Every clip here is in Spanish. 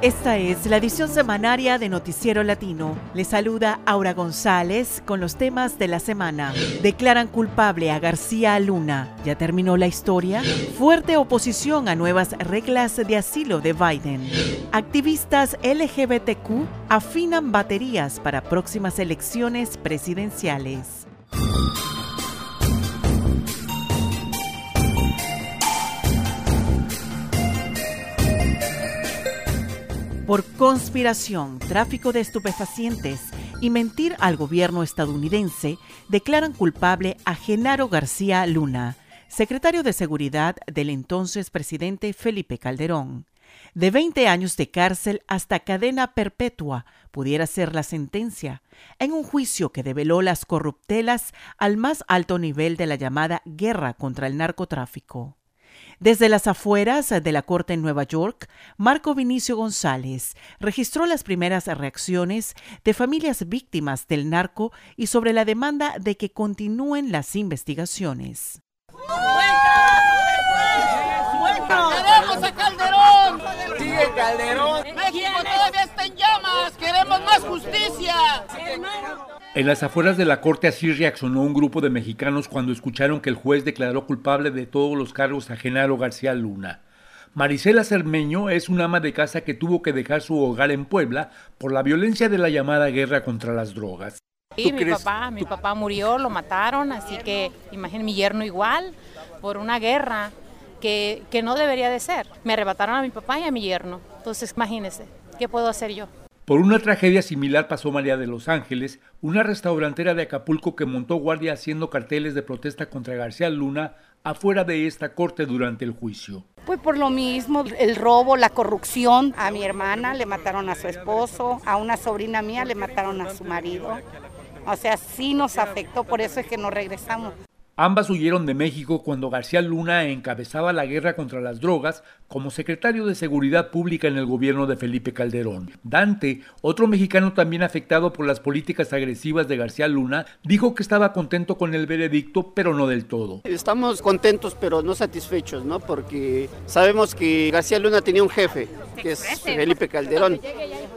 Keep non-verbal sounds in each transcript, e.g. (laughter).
Esta es la edición semanaria de Noticiero Latino. Le saluda Aura González con los temas de la semana. Declaran culpable a García Luna. ¿Ya terminó la historia? Fuerte oposición a nuevas reglas de asilo de Biden. Activistas LGBTQ afinan baterías para próximas elecciones presidenciales. Por conspiración, tráfico de estupefacientes y mentir al gobierno estadounidense, declaran culpable a Genaro García Luna, secretario de Seguridad del entonces presidente Felipe Calderón. De 20 años de cárcel hasta cadena perpetua pudiera ser la sentencia, en un juicio que develó las corruptelas al más alto nivel de la llamada guerra contra el narcotráfico. Desde las afueras de la corte en Nueva York, Marco Vinicio González registró las primeras reacciones de familias víctimas del narco y sobre la demanda de que continúen las investigaciones. ¡Queremos a Calderón! ¡Sigue Calderón! ¡México todavía está en llamas! ¡Queremos más justicia! En las afueras de la corte así reaccionó un grupo de mexicanos cuando escucharon que el juez declaró culpable de todos los cargos a Genaro García Luna. Marisela Cermeño es una ama de casa que tuvo que dejar su hogar en Puebla por la violencia de la llamada guerra contra las drogas. Sí, mi papá, mi papá murió, lo mataron, así que imagínense mi yerno igual por una guerra que, que no debería de ser. Me arrebataron a mi papá y a mi yerno. Entonces, imagínense, ¿qué puedo hacer yo? Por una tragedia similar pasó María de los Ángeles, una restaurantera de Acapulco que montó guardia haciendo carteles de protesta contra García Luna afuera de esta corte durante el juicio. Pues por lo mismo, el robo, la corrupción. A mi hermana le mataron a su esposo, a una sobrina mía le mataron a su marido. O sea, sí nos afectó, por eso es que nos regresamos. Ambas huyeron de México cuando García Luna encabezaba la guerra contra las drogas como secretario de Seguridad Pública en el gobierno de Felipe Calderón. Dante, otro mexicano también afectado por las políticas agresivas de García Luna, dijo que estaba contento con el veredicto, pero no del todo. Estamos contentos, pero no satisfechos, ¿no? Porque sabemos que García Luna tenía un jefe, que es Felipe Calderón.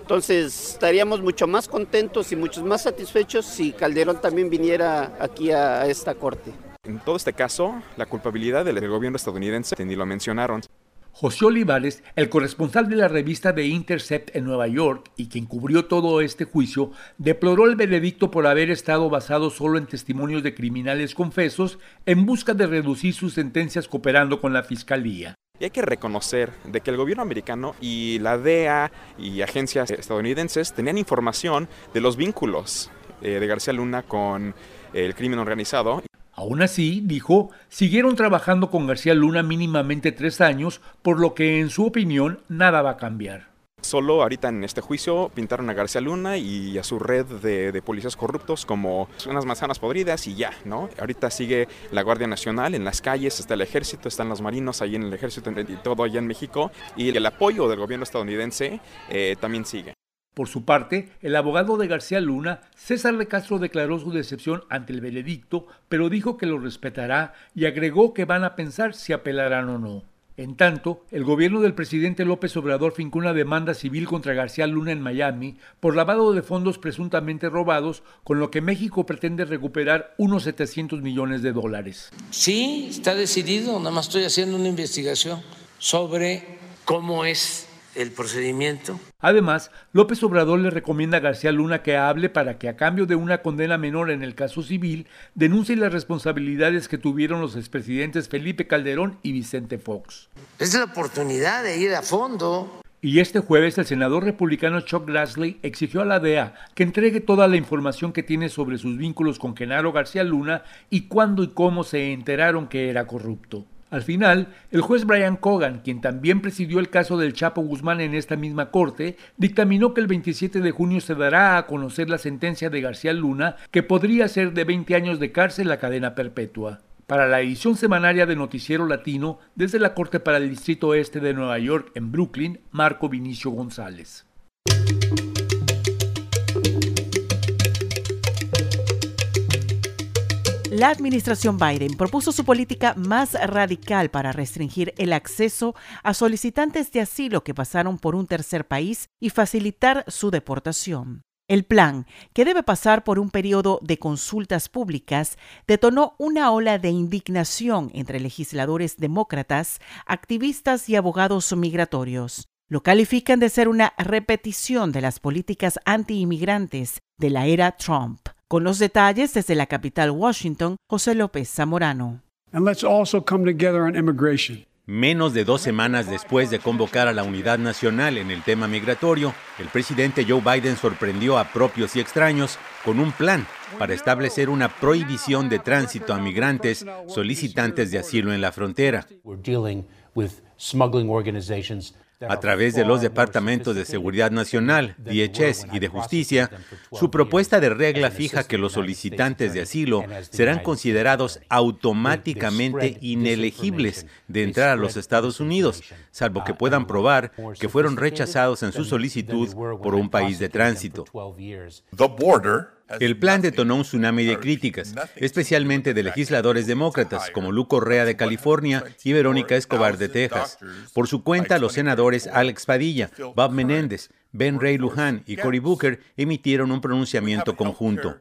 Entonces estaríamos mucho más contentos y muchos más satisfechos si Calderón también viniera aquí a esta corte. En todo este caso, la culpabilidad del gobierno estadounidense ni lo mencionaron. José Olivares, el corresponsal de la revista The Intercept en Nueva York y quien cubrió todo este juicio, deploró el veredicto por haber estado basado solo en testimonios de criminales confesos en busca de reducir sus sentencias cooperando con la fiscalía. Y hay que reconocer de que el gobierno americano y la DEA y agencias estadounidenses tenían información de los vínculos eh, de García Luna con el crimen organizado Aún así, dijo, siguieron trabajando con García Luna mínimamente tres años, por lo que en su opinión nada va a cambiar. Solo ahorita en este juicio pintaron a García Luna y a su red de, policías corruptos como unas manzanas podridas y ya, ¿no? Ahorita sigue la Guardia Nacional en las calles, está el ejército, están los marinos ahí en el ejército y todo allá en México y el apoyo del gobierno estadounidense eh, también sigue. Por su parte, el abogado de García Luna, César de Castro, declaró su decepción ante el veredicto, pero dijo que lo respetará y agregó que van a pensar si apelarán o no. En tanto, el gobierno del presidente López Obrador fincó una demanda civil contra García Luna en Miami por lavado de fondos presuntamente robados, con lo que México pretende recuperar unos 700 millones de dólares. Sí, está decidido, nada más estoy haciendo una investigación sobre cómo es el procedimiento. Además, López Obrador le recomienda a García Luna que hable para que a cambio de una condena menor en el caso civil, denuncie las responsabilidades que tuvieron los expresidentes Felipe Calderón y Vicente Fox. Es la oportunidad de ir a fondo. Y este jueves el senador republicano Chuck Grassley exigió a la DEA que entregue toda la información que tiene sobre sus vínculos con Genaro García Luna y cuándo y cómo se enteraron que era corrupto. Al final, el juez Brian Cogan, quien también presidió el caso del Chapo Guzmán en esta misma corte, dictaminó que el 27 de junio se dará a conocer la sentencia de García Luna, que podría ser de 20 años de cárcel a cadena perpetua. Para la edición semanaria de Noticiero Latino, desde la Corte para el Distrito Este de Nueva York, en Brooklyn, Marco Vinicio González. La administración Biden propuso su política más radical para restringir el acceso a solicitantes de asilo que pasaron por un tercer país y facilitar su deportación. El plan, que debe pasar por un periodo de consultas públicas, detonó una ola de indignación entre legisladores demócratas, activistas y abogados migratorios. Lo califican de ser una repetición de las políticas anti-inmigrantes de la era Trump. Con los detalles desde la capital Washington, José López Zamorano. Menos de dos semanas después de convocar a la unidad nacional en el tema migratorio, el presidente Joe Biden sorprendió a propios y extraños con un plan para establecer una prohibición de tránsito a migrantes solicitantes de asilo en la frontera a través de los departamentos de Seguridad Nacional, DHS y de Justicia, su propuesta de regla fija que los solicitantes de asilo serán considerados automáticamente inelegibles de entrar a los Estados Unidos, salvo que puedan probar que fueron rechazados en su solicitud por un país de tránsito. El plan detonó un tsunami de críticas, especialmente de legisladores demócratas como Lu Correa de California y Verónica Escobar de Texas. Por su cuenta, los senadores Alex Padilla, Bob Menéndez, Ben Ray Luján y Cory Booker emitieron un pronunciamiento conjunto.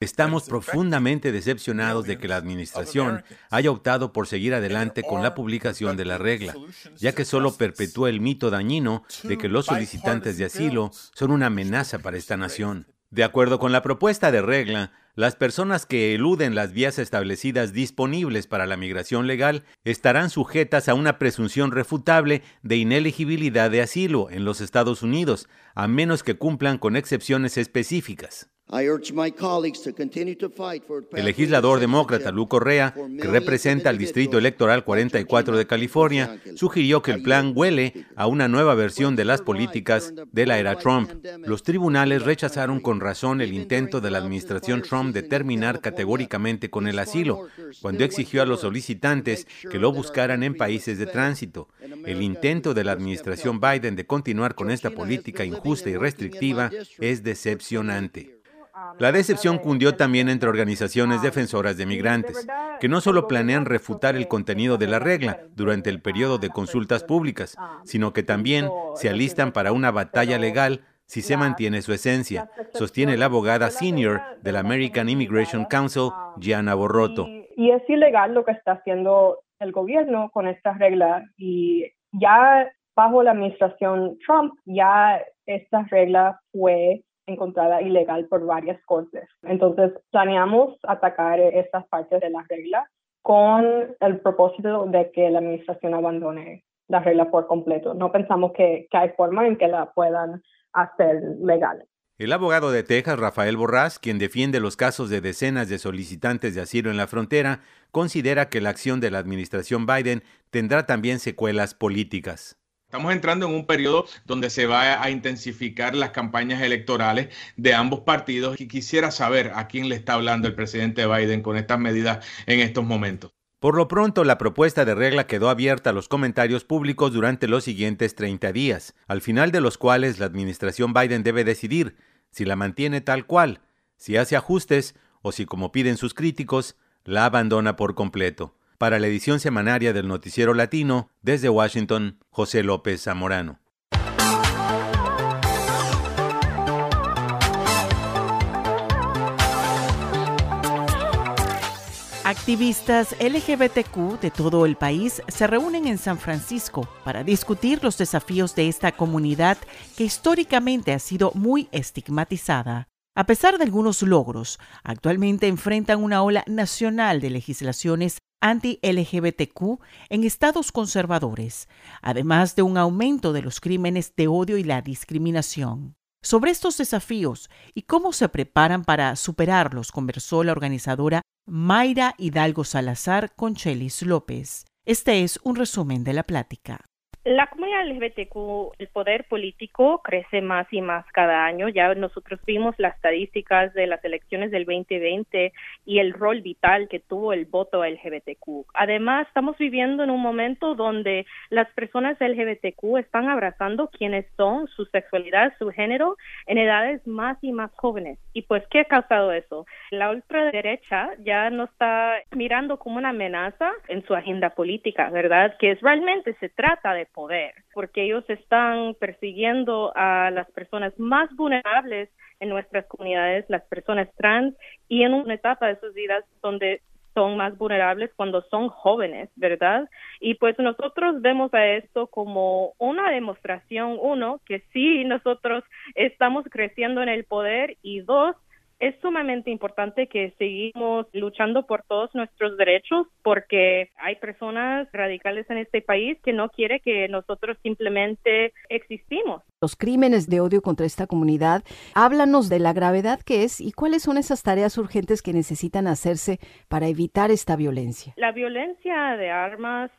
Estamos profundamente decepcionados de que la Administración haya optado por seguir adelante con la publicación de la regla, ya que solo perpetúa el mito dañino de que los solicitantes de asilo son una amenaza para esta nación. De acuerdo con la propuesta de regla, las personas que eluden las vías establecidas disponibles para la migración legal estarán sujetas a una presunción refutable de ineligibilidad de asilo en los Estados Unidos, a menos que cumplan con excepciones específicas. El legislador demócrata Lu Correa, que representa al Distrito Electoral 44 de California, sugirió que el plan huele a una nueva versión de las políticas de la era Trump. Los tribunales rechazaron con razón el intento de la administración Trump de terminar categóricamente con el asilo, cuando exigió a los solicitantes que lo buscaran en países de tránsito. El intento de la administración Biden de continuar con esta política injusta y restrictiva es decepcionante. La decepción cundió también entre organizaciones defensoras de migrantes, que no solo planean refutar el contenido de la regla durante el periodo de consultas públicas, sino que también se alistan para una batalla legal si se mantiene su esencia, sostiene la abogada senior del American Immigration Council, Gianna Borroto. Y es ilegal lo que está haciendo el gobierno con esta regla y ya bajo la administración Trump ya esta regla fue encontrada ilegal por varias cortes. Entonces, planeamos atacar estas partes de la regla con el propósito de que la administración abandone la regla por completo. No pensamos que, hay forma en que la puedan hacer legal. El abogado de Texas, Rafael Borrás, quien defiende los casos de decenas de solicitantes de asilo en la frontera, considera que la acción de la administración Biden tendrá también secuelas políticas. Estamos entrando en un periodo donde se va a intensificar las campañas electorales de ambos partidos y quisiera saber a quién le está hablando el presidente Biden con estas medidas en estos momentos. Por lo pronto, la propuesta de regla quedó abierta a los comentarios públicos durante los siguientes 30 días, al final de los cuales la administración Biden debe decidir si la mantiene tal cual, si hace ajustes o si, como piden sus críticos, la abandona por completo. Para la edición semanaria del Noticiero Latino, desde Washington, José López Zamorano. Activistas LGBTQ de todo el país se reúnen en San Francisco para discutir los desafíos de esta comunidad que históricamente ha sido muy estigmatizada. A pesar de algunos logros, actualmente enfrentan una ola nacional de legislaciones anti-LGBTQ en estados conservadores, además de un aumento de los crímenes de odio y la discriminación. Sobre estos desafíos y cómo se preparan para superarlos, conversó la organizadora Mayra Hidalgo Salazar con Chelis López. Este es un resumen de la plática. La comunidad LGBTQ, el poder político crece más y más cada año. Ya nosotros vimos las estadísticas de las elecciones del 2020 y el rol vital que tuvo el voto LGBTQ. Además, estamos viviendo en un momento donde las personas LGBTQ están abrazando quiénes son, su sexualidad, su género, en edades más y más jóvenes. ¿Y pues qué ha causado eso? La ultraderecha ya no está mirando como una amenaza en su agenda política, ¿verdad? Que es realmente se trata de poder, porque ellos están persiguiendo a las personas más vulnerables en nuestras comunidades, las personas trans, y en una etapa de sus vidas donde son más vulnerables cuando son jóvenes, ¿verdad? Y pues nosotros vemos a esto como una demostración, uno, que sí nosotros estamos creciendo en el poder y dos, es sumamente importante que seguimos luchando por todos nuestros derechos porque hay personas radicales en este país que no quiere que nosotros simplemente existimos. Los crímenes de odio contra esta comunidad, háblanos de la gravedad que es y cuáles son esas tareas urgentes que necesitan hacerse para evitar esta violencia. La violencia de armas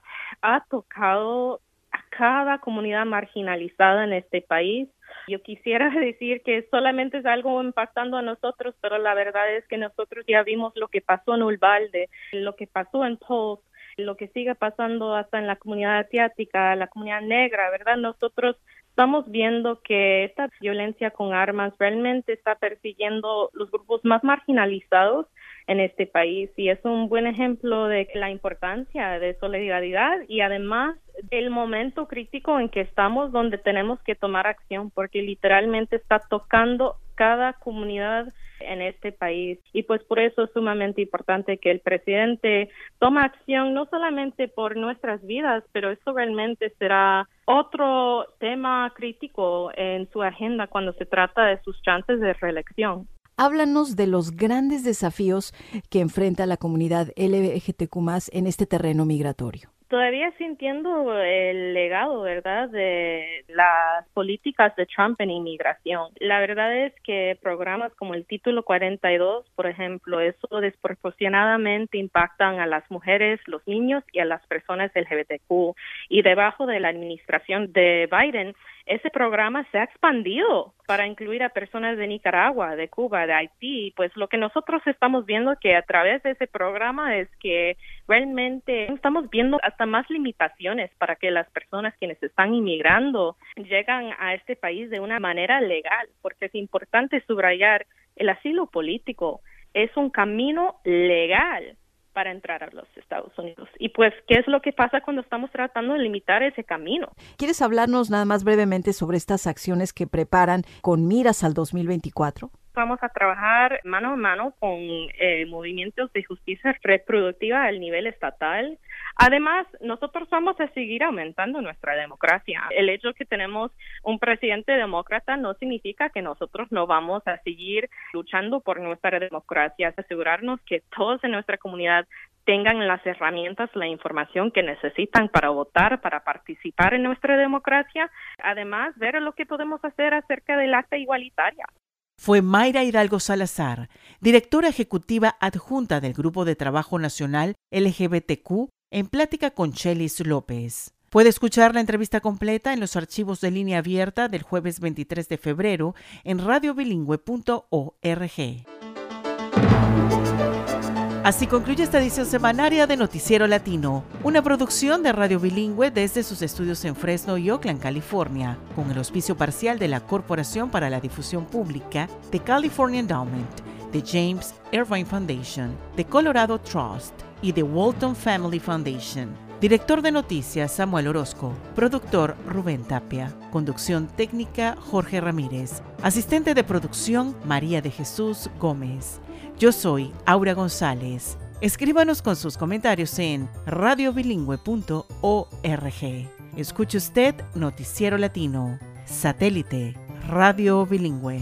ha tocado a cada comunidad marginalizada en este país yo quisiera (laughs) decir que solamente es algo impactando a nosotros, pero la verdad es que nosotros ya vimos lo que pasó en Ulvalde, lo que pasó en Tulsa, lo que sigue pasando hasta en la comunidad asiática, la comunidad negra, ¿verdad? Nosotros estamos viendo que esta violencia con armas realmente está persiguiendo los grupos más marginalizados en este país y es un buen ejemplo de la importancia de solidaridad y además el momento crítico en que estamos donde tenemos que tomar acción porque literalmente está tocando cada comunidad en este país y pues por eso es sumamente importante que el presidente tome acción no solamente por nuestras vidas, pero eso realmente será otro tema crítico en su agenda cuando se trata de sus chances de reelección. Háblanos de los grandes desafíos que enfrenta la comunidad LGBTQ en este terreno migratorio todavía sintiendo el legado, ¿verdad?, de las políticas de Trump en inmigración. La verdad es que programas como el Título 42, por ejemplo, eso desproporcionadamente impactan a las mujeres, los niños y a las personas LGBTQ. Y debajo de la administración de Biden, ese programa se ha expandido para incluir a personas de Nicaragua, de Cuba, de Haití. Pues lo que nosotros estamos viendo que a través de ese programa es que realmente estamos viendo hasta más limitaciones para que las personas quienes están inmigrando llegan a este país de una manera legal, porque es importante subrayar el asilo político es un camino legal para entrar a los Estados Unidos. Y pues, ¿qué es lo que pasa cuando estamos tratando de limitar ese camino? ¿Quieres hablarnos nada más brevemente sobre estas acciones que preparan con miras al 2024? Vamos a trabajar mano a mano con eh, movimientos de justicia reproductiva al nivel estatal. Además, nosotros vamos a seguir aumentando nuestra democracia. El hecho que tenemos un presidente demócrata no significa que nosotros no vamos a seguir luchando por nuestra democracia, asegurarnos que todos en nuestra comunidad tengan las herramientas, la información que necesitan para votar, para participar en nuestra democracia. Además, ver lo que podemos hacer acerca del acta igualitaria fue Mayra Hidalgo Salazar, directora ejecutiva adjunta del Grupo de Trabajo Nacional LGBTQ, en plática con Chelis López. Puede escuchar la entrevista completa en los archivos de línea abierta del jueves 23 de febrero en radiobilingüe.org. Así concluye esta edición semanaria de Noticiero Latino, una producción de Radio Bilingüe desde sus estudios en Fresno y Oakland, California, con el auspicio parcial de la Corporación para la Difusión Pública, de California Endowment, de James Irvine Foundation, de Colorado Trust y de Walton Family Foundation. Director de noticias Samuel Orozco. Productor Rubén Tapia. Conducción técnica Jorge Ramírez. Asistente de producción María de Jesús Gómez. Yo soy Aura González. Escríbanos con sus comentarios en radiobilingüe.org. Escuche usted Noticiero Latino, satélite, radio bilingüe.